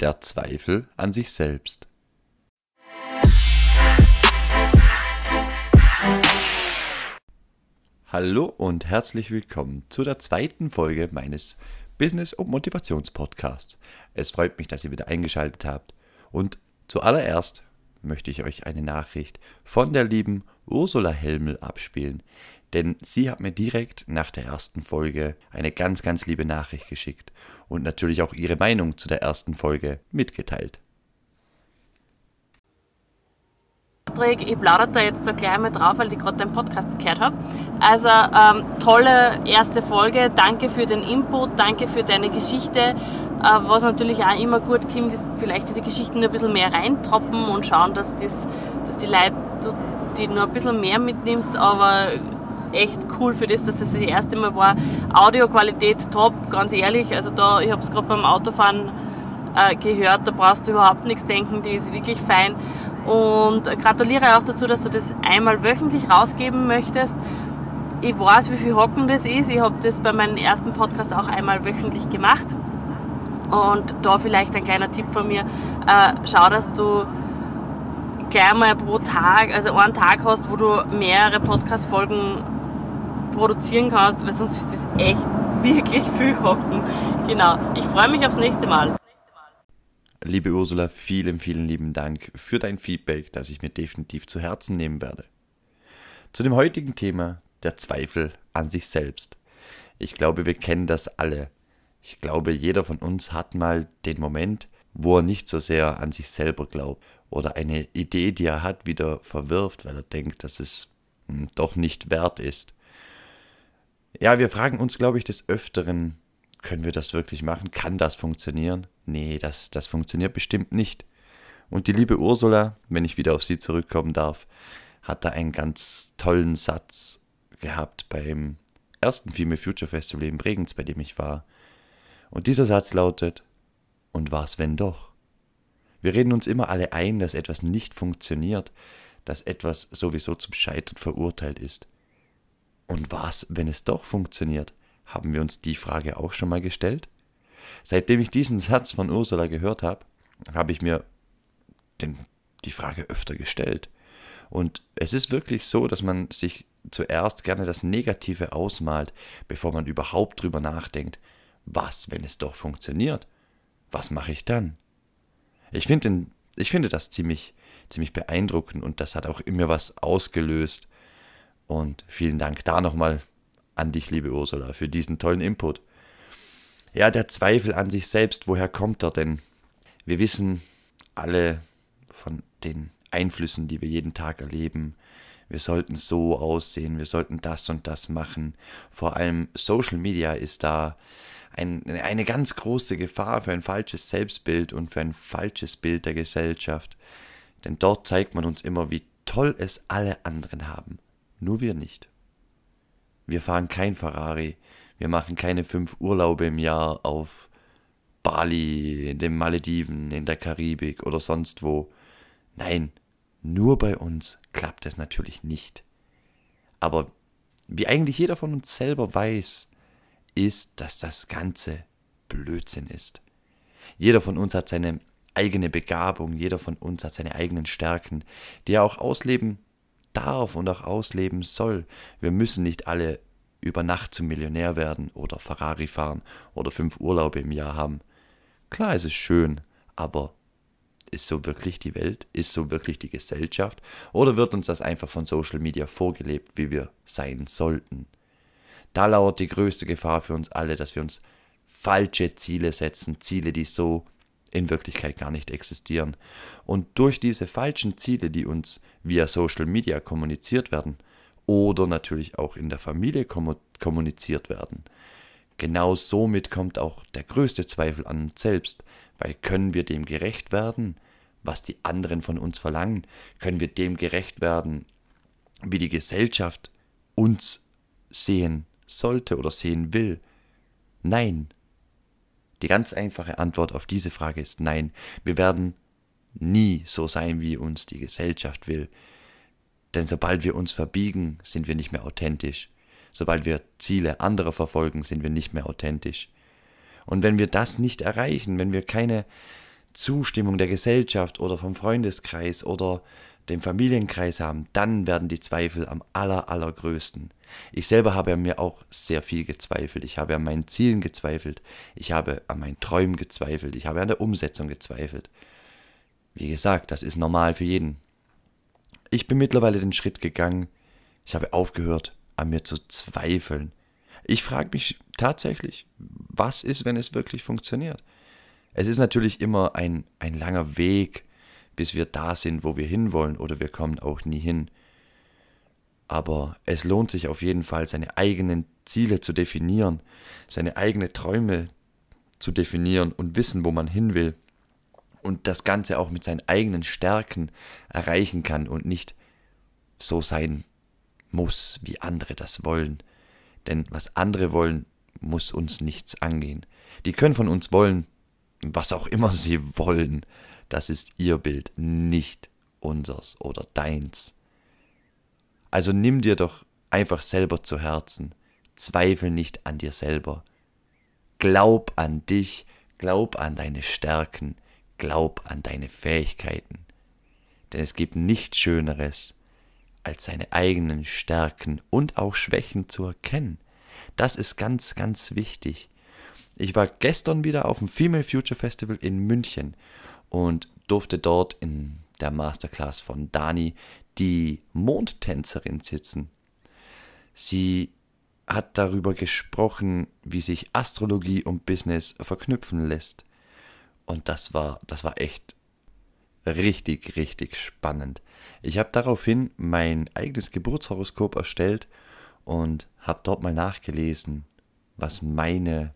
Der Zweifel an sich selbst. Hallo und herzlich willkommen zu der zweiten Folge meines Business- und Motivationspodcasts. Es freut mich, dass ihr wieder eingeschaltet habt. Und zuallererst möchte ich euch eine Nachricht von der lieben Ursula Helmel abspielen, denn sie hat mir direkt nach der ersten Folge eine ganz, ganz liebe Nachricht geschickt und natürlich auch ihre Meinung zu der ersten Folge mitgeteilt. Ich plaudere da jetzt so gleich mal drauf, weil ich gerade deinen Podcast gehört habe. Also ähm, tolle erste Folge. Danke für den Input, danke für deine Geschichte. Äh, was natürlich auch immer gut kommt, ist vielleicht die Geschichten ein bisschen mehr reintroppen und schauen, dass, das, dass die Leute die nur ein bisschen mehr mitnimmst, aber echt cool für das, dass das das erste Mal war. Audioqualität top, ganz ehrlich. Also da, ich habe es gerade beim Autofahren äh, gehört, da brauchst du überhaupt nichts denken, die ist wirklich fein. Und gratuliere auch dazu, dass du das einmal wöchentlich rausgeben möchtest. Ich weiß, wie viel Hocken das ist. Ich habe das bei meinem ersten Podcast auch einmal wöchentlich gemacht. Und da vielleicht ein kleiner Tipp von mir. Äh, schau, dass du gleich mal pro Tag, also einen Tag hast, wo du mehrere Podcast-Folgen produzieren kannst, weil sonst ist das echt wirklich viel Hocken. Genau. Ich freue mich aufs nächste Mal. Liebe Ursula, vielen, vielen lieben Dank für dein Feedback, das ich mir definitiv zu Herzen nehmen werde. Zu dem heutigen Thema, der Zweifel an sich selbst. Ich glaube, wir kennen das alle. Ich glaube, jeder von uns hat mal den Moment, wo er nicht so sehr an sich selber glaubt oder eine Idee, die er hat, wieder verwirft, weil er denkt, dass es hm, doch nicht wert ist. Ja, wir fragen uns, glaube ich, des Öfteren, können wir das wirklich machen? Kann das funktionieren? Nee, das, das funktioniert bestimmt nicht. Und die liebe Ursula, wenn ich wieder auf sie zurückkommen darf, hat da einen ganz tollen Satz gehabt beim ersten Female Future Festival in Bregenz, bei dem ich war. Und dieser Satz lautet, und was wenn doch? Wir reden uns immer alle ein, dass etwas nicht funktioniert, dass etwas sowieso zum Scheitern verurteilt ist. Und was, wenn es doch funktioniert? Haben wir uns die Frage auch schon mal gestellt? Seitdem ich diesen Satz von Ursula gehört habe, habe ich mir den, die Frage öfter gestellt. Und es ist wirklich so, dass man sich zuerst gerne das Negative ausmalt, bevor man überhaupt drüber nachdenkt, was, wenn es doch funktioniert? Was mache ich dann? Ich finde ich finde das ziemlich, ziemlich beeindruckend und das hat auch immer was ausgelöst. Und vielen Dank da nochmal an dich, liebe Ursula, für diesen tollen Input. Ja, der Zweifel an sich selbst, woher kommt er denn? Wir wissen alle von den Einflüssen, die wir jeden Tag erleben. Wir sollten so aussehen, wir sollten das und das machen. Vor allem Social Media ist da ein, eine ganz große Gefahr für ein falsches Selbstbild und für ein falsches Bild der Gesellschaft. Denn dort zeigt man uns immer, wie toll es alle anderen haben. Nur wir nicht. Wir fahren kein Ferrari, wir machen keine fünf Urlaube im Jahr auf Bali, in den Malediven, in der Karibik oder sonst wo. Nein, nur bei uns klappt es natürlich nicht. Aber wie eigentlich jeder von uns selber weiß, ist, dass das Ganze Blödsinn ist. Jeder von uns hat seine eigene Begabung, jeder von uns hat seine eigenen Stärken, die er auch ausleben darf und auch ausleben soll. Wir müssen nicht alle über Nacht zum Millionär werden oder Ferrari fahren oder fünf Urlaube im Jahr haben. Klar, es ist schön, aber ist so wirklich die Welt? Ist so wirklich die Gesellschaft? Oder wird uns das einfach von Social Media vorgelebt, wie wir sein sollten? Da lauert die größte Gefahr für uns alle, dass wir uns falsche Ziele setzen, Ziele, die so in Wirklichkeit gar nicht existieren. Und durch diese falschen Ziele, die uns via Social Media kommuniziert werden oder natürlich auch in der Familie kommuniziert werden, genau somit kommt auch der größte Zweifel an uns selbst, weil können wir dem gerecht werden, was die anderen von uns verlangen? Können wir dem gerecht werden, wie die Gesellschaft uns sehen sollte oder sehen will? Nein. Die ganz einfache Antwort auf diese Frage ist nein. Wir werden nie so sein, wie uns die Gesellschaft will. Denn sobald wir uns verbiegen, sind wir nicht mehr authentisch. Sobald wir Ziele anderer verfolgen, sind wir nicht mehr authentisch. Und wenn wir das nicht erreichen, wenn wir keine Zustimmung der Gesellschaft oder vom Freundeskreis oder dem Familienkreis haben, dann werden die Zweifel am aller, allergrößten. Ich selber habe an mir auch sehr viel gezweifelt. Ich habe an meinen Zielen gezweifelt. Ich habe an meinen Träumen gezweifelt. Ich habe an der Umsetzung gezweifelt. Wie gesagt, das ist normal für jeden. Ich bin mittlerweile den Schritt gegangen. Ich habe aufgehört, an mir zu zweifeln. Ich frage mich tatsächlich, was ist, wenn es wirklich funktioniert? Es ist natürlich immer ein, ein langer Weg, bis wir da sind, wo wir hinwollen, oder wir kommen auch nie hin. Aber es lohnt sich auf jeden Fall, seine eigenen Ziele zu definieren, seine eigenen Träume zu definieren und wissen, wo man hin will. Und das Ganze auch mit seinen eigenen Stärken erreichen kann und nicht so sein muss, wie andere das wollen. Denn was andere wollen, muss uns nichts angehen. Die können von uns wollen, was auch immer sie wollen. Das ist ihr Bild, nicht unsers oder deins. Also nimm dir doch einfach selber zu Herzen. Zweifel nicht an dir selber. Glaub an dich, glaub an deine Stärken, glaub an deine Fähigkeiten. Denn es gibt nichts Schöneres, als seine eigenen Stärken und auch Schwächen zu erkennen. Das ist ganz, ganz wichtig. Ich war gestern wieder auf dem Female Future Festival in München und durfte dort in der Masterclass von Dani die Mondtänzerin sitzen. Sie hat darüber gesprochen, wie sich Astrologie und Business verknüpfen lässt. Und das war, das war echt richtig, richtig spannend. Ich habe daraufhin mein eigenes Geburtshoroskop erstellt und habe dort mal nachgelesen, was meine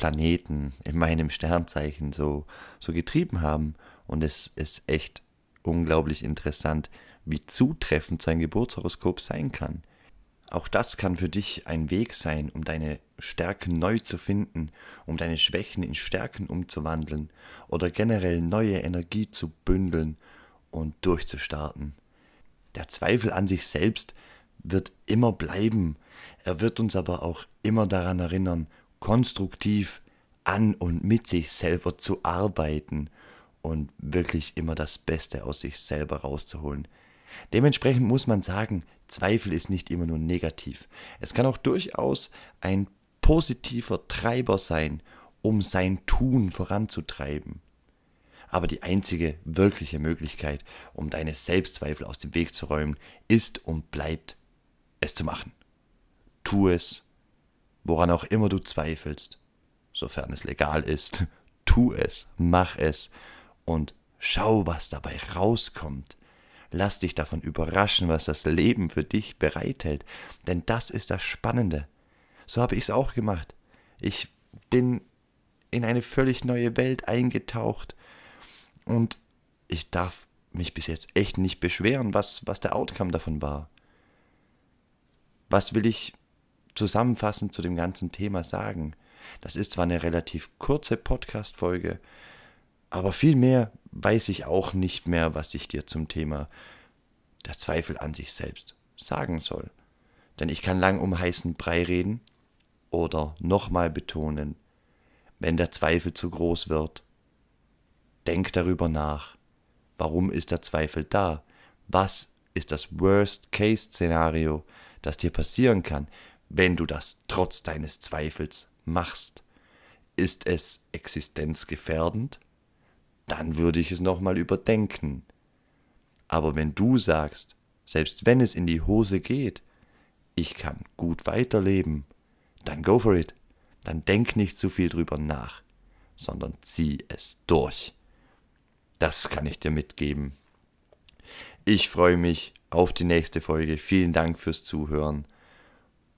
Planeten in meinem Sternzeichen so, so getrieben haben. Und es ist echt unglaublich interessant, wie zutreffend sein Geburtshoroskop sein kann. Auch das kann für dich ein Weg sein, um deine Stärken neu zu finden, um deine Schwächen in Stärken umzuwandeln oder generell neue Energie zu bündeln und durchzustarten. Der Zweifel an sich selbst wird immer bleiben, er wird uns aber auch immer daran erinnern, konstruktiv an und mit sich selber zu arbeiten und wirklich immer das Beste aus sich selber rauszuholen. Dementsprechend muss man sagen, Zweifel ist nicht immer nur negativ. Es kann auch durchaus ein positiver Treiber sein, um sein Tun voranzutreiben. Aber die einzige wirkliche Möglichkeit, um deine Selbstzweifel aus dem Weg zu räumen, ist und bleibt, es zu machen. Tu es, woran auch immer du zweifelst, sofern es legal ist. Tu es, mach es und schau, was dabei rauskommt. Lass dich davon überraschen, was das Leben für dich bereithält, denn das ist das Spannende. So habe ich es auch gemacht. Ich bin in eine völlig neue Welt eingetaucht und ich darf mich bis jetzt echt nicht beschweren, was, was der Outcome davon war. Was will ich zusammenfassend zu dem ganzen Thema sagen? Das ist zwar eine relativ kurze Podcast-Folge, aber viel mehr weiß ich auch nicht mehr, was ich dir zum Thema der Zweifel an sich selbst sagen soll. Denn ich kann lang um heißen Brei reden oder nochmal betonen, wenn der Zweifel zu groß wird, denk darüber nach. Warum ist der Zweifel da? Was ist das Worst-Case-Szenario, das dir passieren kann, wenn du das trotz deines Zweifels machst? Ist es existenzgefährdend? Dann würde ich es nochmal überdenken. Aber wenn du sagst, selbst wenn es in die Hose geht, ich kann gut weiterleben, dann go for it. Dann denk nicht zu viel drüber nach, sondern zieh es durch. Das kann ich dir mitgeben. Ich freue mich auf die nächste Folge. Vielen Dank fürs Zuhören